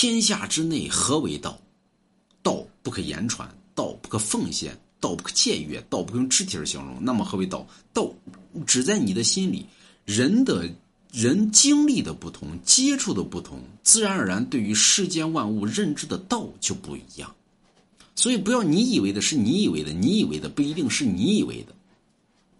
天下之内何为道？道不可言传，道不可奉献，道不可僭越，道不可用肢体而形容。那么何为道？道只在你的心里。人的人经历的不同，接触的不同，自然而然对于世间万物认知的道就不一样。所以不要你以为的是你以为的，你以为的不一定是你以为的。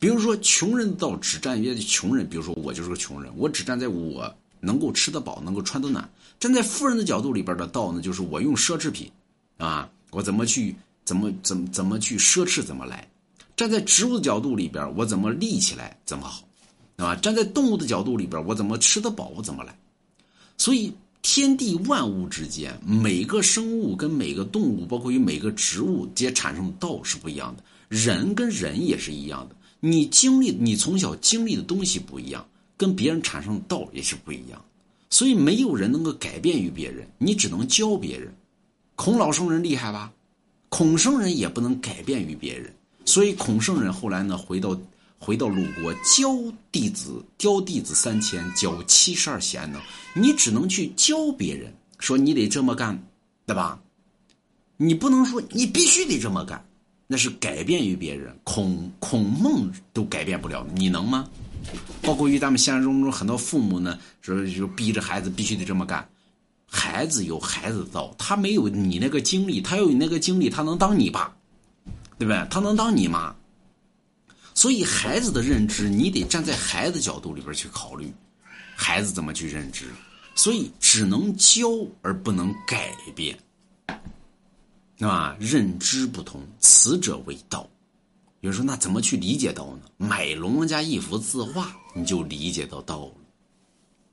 比如说，穷人的道只站于穷人，比如说我就是个穷人，我只站在我能够吃得饱、能够穿得暖。站在富人的角度里边的道呢，就是我用奢侈品，啊，我怎么去怎么怎么怎么去奢侈怎么来。站在植物的角度里边，我怎么立起来怎么好，对吧？站在动物的角度里边，我怎么吃得饱我怎么来。所以。天地万物之间，每个生物跟每个动物，包括与每个植物，皆产生的道是不一样的。人跟人也是一样的，你经历，你从小经历的东西不一样，跟别人产生的道也是不一样。所以没有人能够改变于别人，你只能教别人。孔老圣人厉害吧？孔圣人也不能改变于别人，所以孔圣人后来呢，回到。回到鲁国教弟子，教弟子三千，教七十二贤能。你只能去教别人，说你得这么干，对吧？你不能说你必须得这么干，那是改变于别人。孔孔孟都改变不了，你能吗？包括于咱们现实中中很多父母呢，说就逼着孩子必须得这么干。孩子有孩子的道，他没有你那个经历，他有那个经历，他能当你爸，对不对？他能当你妈。所以，孩子的认知，你得站在孩子角度里边去考虑，孩子怎么去认知。所以，只能教而不能改变，对吧？认知不同，此者为道。有人说，那怎么去理解道呢？买龙家一幅字画，你就理解到道了。